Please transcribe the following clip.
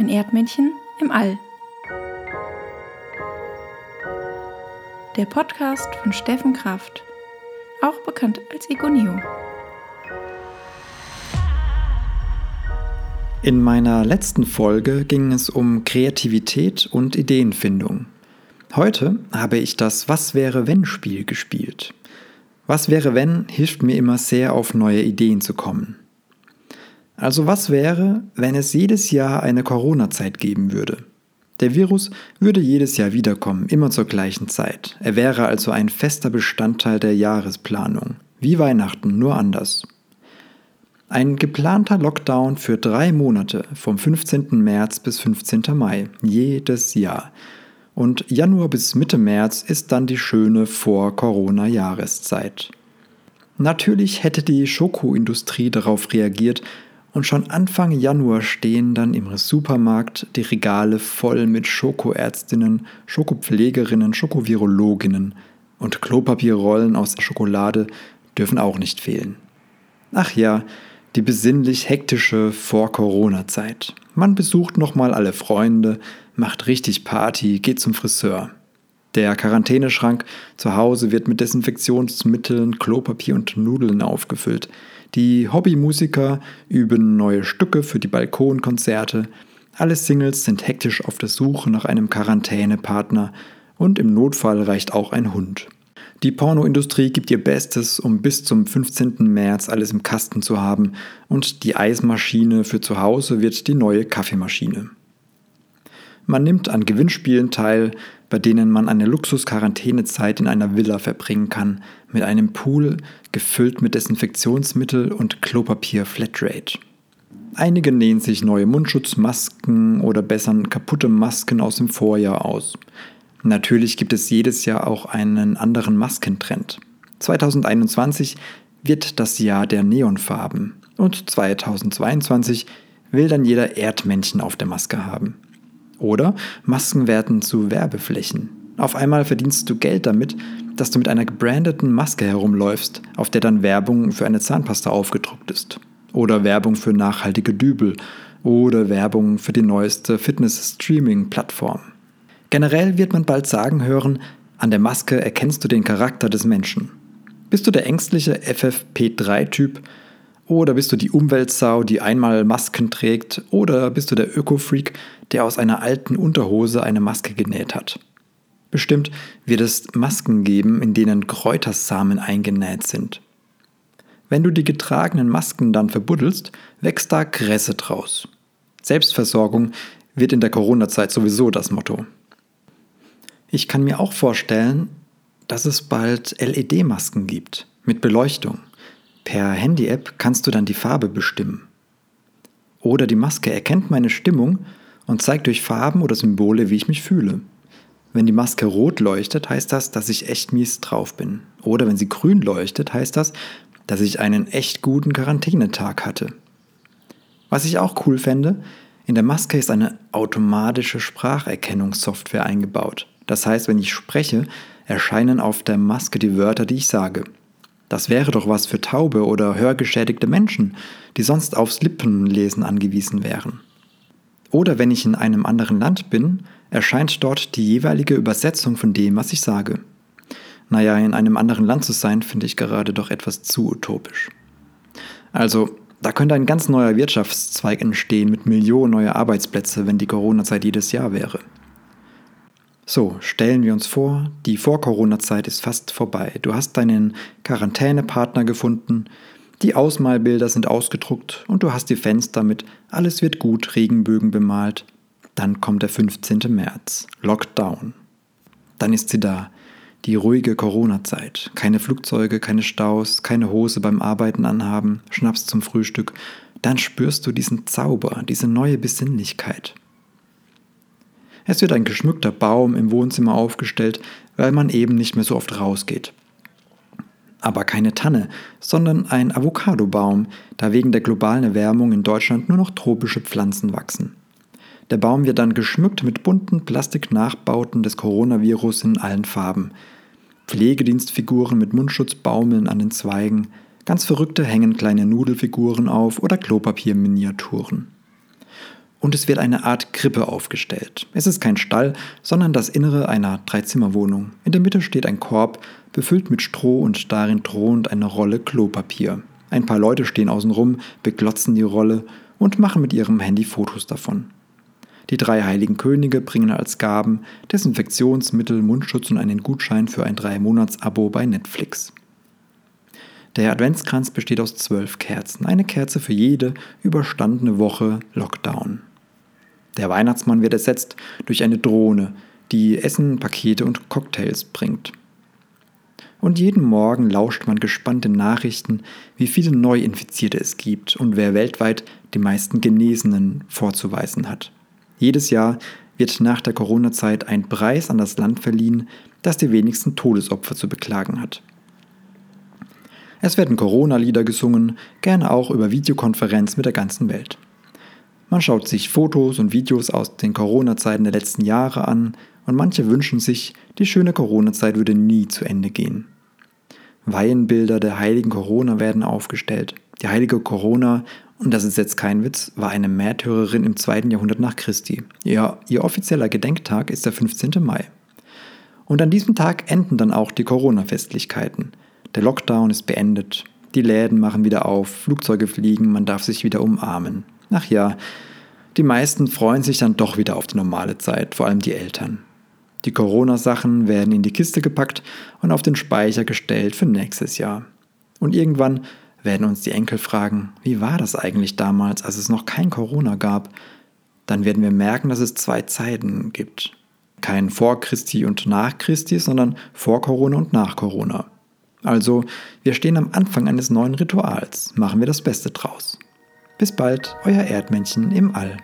Ein Erdmännchen im All. Der Podcast von Steffen Kraft, auch bekannt als Egoneo. In meiner letzten Folge ging es um Kreativität und Ideenfindung. Heute habe ich das Was wäre wenn Spiel gespielt. Was wäre wenn hilft mir immer sehr auf neue Ideen zu kommen. Also was wäre, wenn es jedes Jahr eine Corona-Zeit geben würde? Der Virus würde jedes Jahr wiederkommen, immer zur gleichen Zeit. Er wäre also ein fester Bestandteil der Jahresplanung. Wie Weihnachten, nur anders. Ein geplanter Lockdown für drei Monate, vom 15. März bis 15. Mai, jedes Jahr. Und Januar bis Mitte März ist dann die schöne Vor-Corona-Jahreszeit. Natürlich hätte die Schokoindustrie darauf reagiert und schon Anfang Januar stehen dann im Supermarkt die Regale voll mit Schokoärztinnen, Schokopflegerinnen, Schokovirologinnen und Klopapierrollen aus Schokolade dürfen auch nicht fehlen. Ach ja, die besinnlich hektische Vor-Corona-Zeit. Man besucht nochmal alle Freunde, macht richtig Party, geht zum Friseur. Der Quarantäneschrank zu Hause wird mit Desinfektionsmitteln, Klopapier und Nudeln aufgefüllt. Die Hobbymusiker üben neue Stücke für die Balkonkonzerte. Alle Singles sind hektisch auf der Suche nach einem Quarantänepartner und im Notfall reicht auch ein Hund. Die Pornoindustrie gibt ihr Bestes, um bis zum 15. März alles im Kasten zu haben und die Eismaschine für zu Hause wird die neue Kaffeemaschine. Man nimmt an Gewinnspielen teil, bei denen man eine Luxus-Quarantänezeit in einer Villa verbringen kann, mit einem Pool gefüllt mit Desinfektionsmittel und Klopapier Flatrate. Einige nähen sich neue Mundschutzmasken oder bessern kaputte Masken aus dem Vorjahr aus. Natürlich gibt es jedes Jahr auch einen anderen Maskentrend. 2021 wird das Jahr der Neonfarben und 2022 will dann jeder Erdmännchen auf der Maske haben. Oder Masken werden zu Werbeflächen. Auf einmal verdienst du Geld damit, dass du mit einer gebrandeten Maske herumläufst, auf der dann Werbung für eine Zahnpasta aufgedruckt ist. Oder Werbung für nachhaltige Dübel. Oder Werbung für die neueste Fitness-Streaming-Plattform. Generell wird man bald sagen hören, an der Maske erkennst du den Charakter des Menschen. Bist du der ängstliche FFP3-Typ oder bist du die Umweltsau, die einmal Masken trägt? Oder bist du der Öko-Freak, der aus einer alten Unterhose eine Maske genäht hat? Bestimmt wird es Masken geben, in denen Kräutersamen eingenäht sind. Wenn du die getragenen Masken dann verbuddelst, wächst da Kresse draus. Selbstversorgung wird in der Corona-Zeit sowieso das Motto. Ich kann mir auch vorstellen, dass es bald LED-Masken gibt mit Beleuchtung. Per Handy-App kannst du dann die Farbe bestimmen. Oder die Maske erkennt meine Stimmung und zeigt durch Farben oder Symbole, wie ich mich fühle. Wenn die Maske rot leuchtet, heißt das, dass ich echt mies drauf bin. Oder wenn sie grün leuchtet, heißt das, dass ich einen echt guten Quarantänetag hatte. Was ich auch cool fände, in der Maske ist eine automatische Spracherkennungssoftware eingebaut. Das heißt, wenn ich spreche, erscheinen auf der Maske die Wörter, die ich sage. Das wäre doch was für taube oder hörgeschädigte Menschen, die sonst aufs Lippenlesen angewiesen wären. Oder wenn ich in einem anderen Land bin, erscheint dort die jeweilige Übersetzung von dem, was ich sage. Naja, in einem anderen Land zu sein, finde ich gerade doch etwas zu utopisch. Also, da könnte ein ganz neuer Wirtschaftszweig entstehen mit Millionen neuer Arbeitsplätze, wenn die Corona-Zeit jedes Jahr wäre. So, stellen wir uns vor, die Vor-Corona-Zeit ist fast vorbei. Du hast deinen Quarantänepartner gefunden, die Ausmalbilder sind ausgedruckt und du hast die Fenster mit Alles wird gut, Regenbögen bemalt. Dann kommt der 15. März, Lockdown. Dann ist sie da, die ruhige Corona-Zeit. Keine Flugzeuge, keine Staus, keine Hose beim Arbeiten anhaben, Schnaps zum Frühstück. Dann spürst du diesen Zauber, diese neue Besinnlichkeit. Es wird ein geschmückter Baum im Wohnzimmer aufgestellt, weil man eben nicht mehr so oft rausgeht. Aber keine Tanne, sondern ein Avocadobaum, da wegen der globalen Erwärmung in Deutschland nur noch tropische Pflanzen wachsen. Der Baum wird dann geschmückt mit bunten Plastiknachbauten des Coronavirus in allen Farben. Pflegedienstfiguren mit Mundschutzbaumeln an den Zweigen, ganz verrückte hängen kleine Nudelfiguren auf oder Klopapierminiaturen. Und es wird eine Art Krippe aufgestellt. Es ist kein Stall, sondern das Innere einer Dreizimmerwohnung. In der Mitte steht ein Korb, befüllt mit Stroh und darin thront eine Rolle Klopapier. Ein paar Leute stehen außenrum, beglotzen die Rolle und machen mit ihrem Handy Fotos davon. Die drei heiligen Könige bringen als Gaben Desinfektionsmittel, Mundschutz und einen Gutschein für ein Drei-Monats-Abo bei Netflix. Der Adventskranz besteht aus zwölf Kerzen, eine Kerze für jede überstandene Woche Lockdown. Der Weihnachtsmann wird ersetzt durch eine Drohne, die Essen, Pakete und Cocktails bringt. Und jeden Morgen lauscht man gespannt den Nachrichten, wie viele Neuinfizierte es gibt und wer weltweit die meisten Genesenen vorzuweisen hat. Jedes Jahr wird nach der Corona-Zeit ein Preis an das Land verliehen, das die wenigsten Todesopfer zu beklagen hat. Es werden Corona-Lieder gesungen, gerne auch über Videokonferenz mit der ganzen Welt. Man schaut sich Fotos und Videos aus den Corona-Zeiten der letzten Jahre an und manche wünschen sich, die schöne Corona-Zeit würde nie zu Ende gehen. Weihenbilder der heiligen Corona werden aufgestellt. Die heilige Corona, und das ist jetzt kein Witz, war eine Märtyrerin im zweiten Jahrhundert nach Christi. Ihr, ihr offizieller Gedenktag ist der 15. Mai. Und an diesem Tag enden dann auch die Corona-Festlichkeiten. Der Lockdown ist beendet. Die Läden machen wieder auf, Flugzeuge fliegen, man darf sich wieder umarmen. Ach ja, die meisten freuen sich dann doch wieder auf die normale Zeit, vor allem die Eltern. Die Corona-Sachen werden in die Kiste gepackt und auf den Speicher gestellt für nächstes Jahr. Und irgendwann werden uns die Enkel fragen, wie war das eigentlich damals, als es noch kein Corona gab? Dann werden wir merken, dass es zwei Zeiten gibt. Kein vor Christi und nach Christi, sondern vor Corona und nach Corona. Also, wir stehen am Anfang eines neuen Rituals. Machen wir das Beste draus. Bis bald, euer Erdmännchen im All.